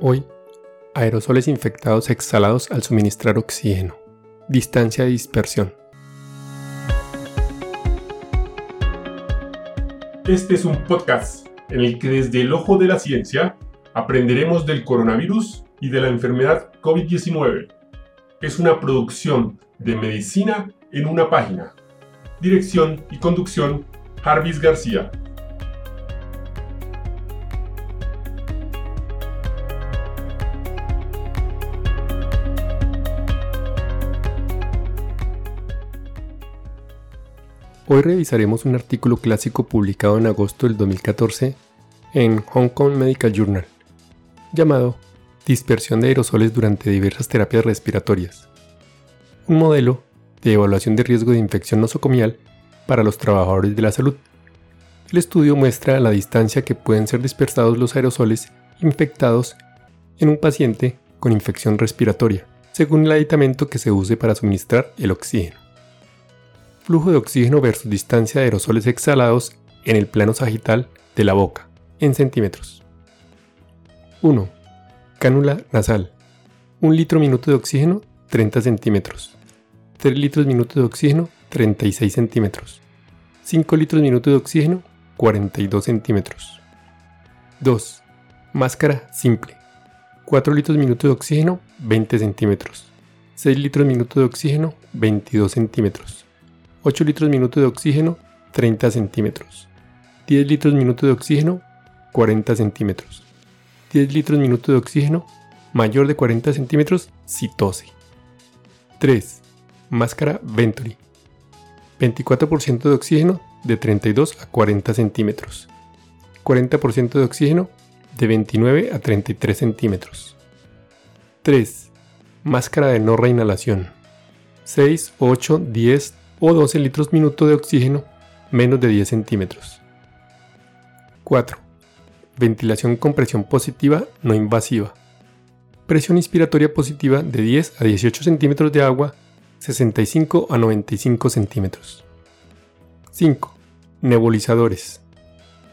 Hoy, aerosoles infectados exhalados al suministrar oxígeno. Distancia de dispersión. Este es un podcast en el que desde el ojo de la ciencia aprenderemos del coronavirus y de la enfermedad COVID-19. Es una producción de medicina en una página. Dirección y conducción, Jarvis García. Hoy revisaremos un artículo clásico publicado en agosto del 2014 en Hong Kong Medical Journal, llamado Dispersión de aerosoles durante diversas terapias respiratorias. Un modelo de evaluación de riesgo de infección nosocomial para los trabajadores de la salud. El estudio muestra la distancia que pueden ser dispersados los aerosoles infectados en un paciente con infección respiratoria, según el aditamento que se use para suministrar el oxígeno flujo de oxígeno versus distancia de aerosoles exhalados en el plano sagital de la boca, en centímetros. 1. Cánula nasal. 1 litro minuto de oxígeno, 30 centímetros. 3 litros minuto de oxígeno, 36 centímetros. 5 litros minuto de oxígeno, 42 centímetros. 2. Máscara simple. 4 litros minuto de oxígeno, 20 centímetros. 6 litros minuto de oxígeno, 22 centímetros. 8 litros minuto de oxígeno, 30 centímetros. 10 litros minuto de oxígeno, 40 centímetros. 10 litros minuto de oxígeno, mayor de 40 centímetros, si tose. 3. Máscara Venturi. 24% de oxígeno de 32 a 40 centímetros. 40% de oxígeno de 29 a 33 centímetros. 3. Máscara de no reinhalación. 6, 8, 10, o 12 litros minuto de oxígeno menos de 10 centímetros. 4. Ventilación con presión positiva no invasiva. Presión inspiratoria positiva de 10 a 18 centímetros de agua, 65 a 95 centímetros. 5. Nebulizadores.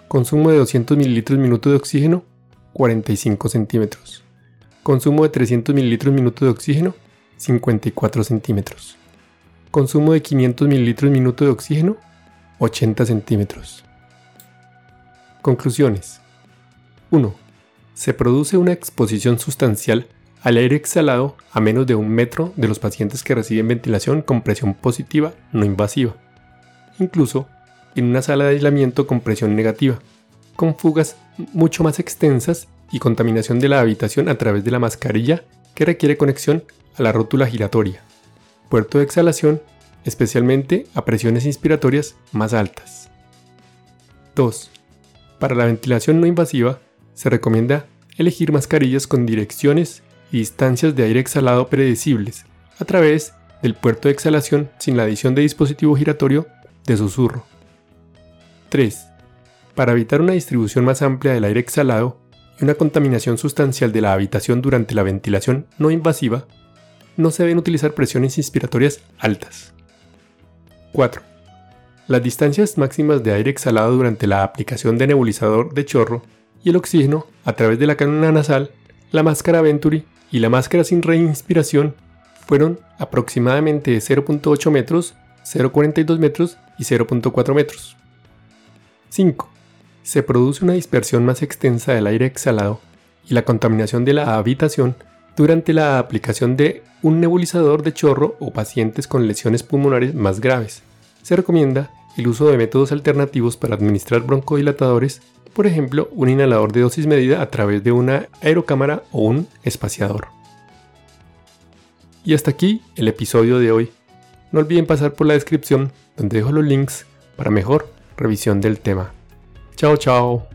Consumo de 200 mililitros minuto de oxígeno, 45 centímetros. Consumo de 300 mililitros minuto de oxígeno, 54 centímetros. Consumo de 500 ml minuto de oxígeno, 80 centímetros. Conclusiones. 1. Se produce una exposición sustancial al aire exhalado a menos de un metro de los pacientes que reciben ventilación con presión positiva no invasiva, incluso en una sala de aislamiento con presión negativa, con fugas mucho más extensas y contaminación de la habitación a través de la mascarilla que requiere conexión a la rótula giratoria puerto de exhalación, especialmente a presiones inspiratorias más altas. 2. Para la ventilación no invasiva, se recomienda elegir mascarillas con direcciones y distancias de aire exhalado predecibles a través del puerto de exhalación sin la adición de dispositivo giratorio de susurro. 3. Para evitar una distribución más amplia del aire exhalado y una contaminación sustancial de la habitación durante la ventilación no invasiva, no se deben utilizar presiones inspiratorias altas. 4. Las distancias máximas de aire exhalado durante la aplicación de nebulizador de chorro y el oxígeno a través de la canula nasal, la máscara Venturi y la máscara sin reinspiración fueron aproximadamente de 0.8 metros, 0.42 metros y 0.4 metros. 5. Se produce una dispersión más extensa del aire exhalado y la contaminación de la habitación durante la aplicación de un nebulizador de chorro o pacientes con lesiones pulmonares más graves. Se recomienda el uso de métodos alternativos para administrar broncodilatadores, por ejemplo, un inhalador de dosis medida a través de una aerocámara o un espaciador. Y hasta aquí el episodio de hoy. No olviden pasar por la descripción donde dejo los links para mejor revisión del tema. Chao, chao.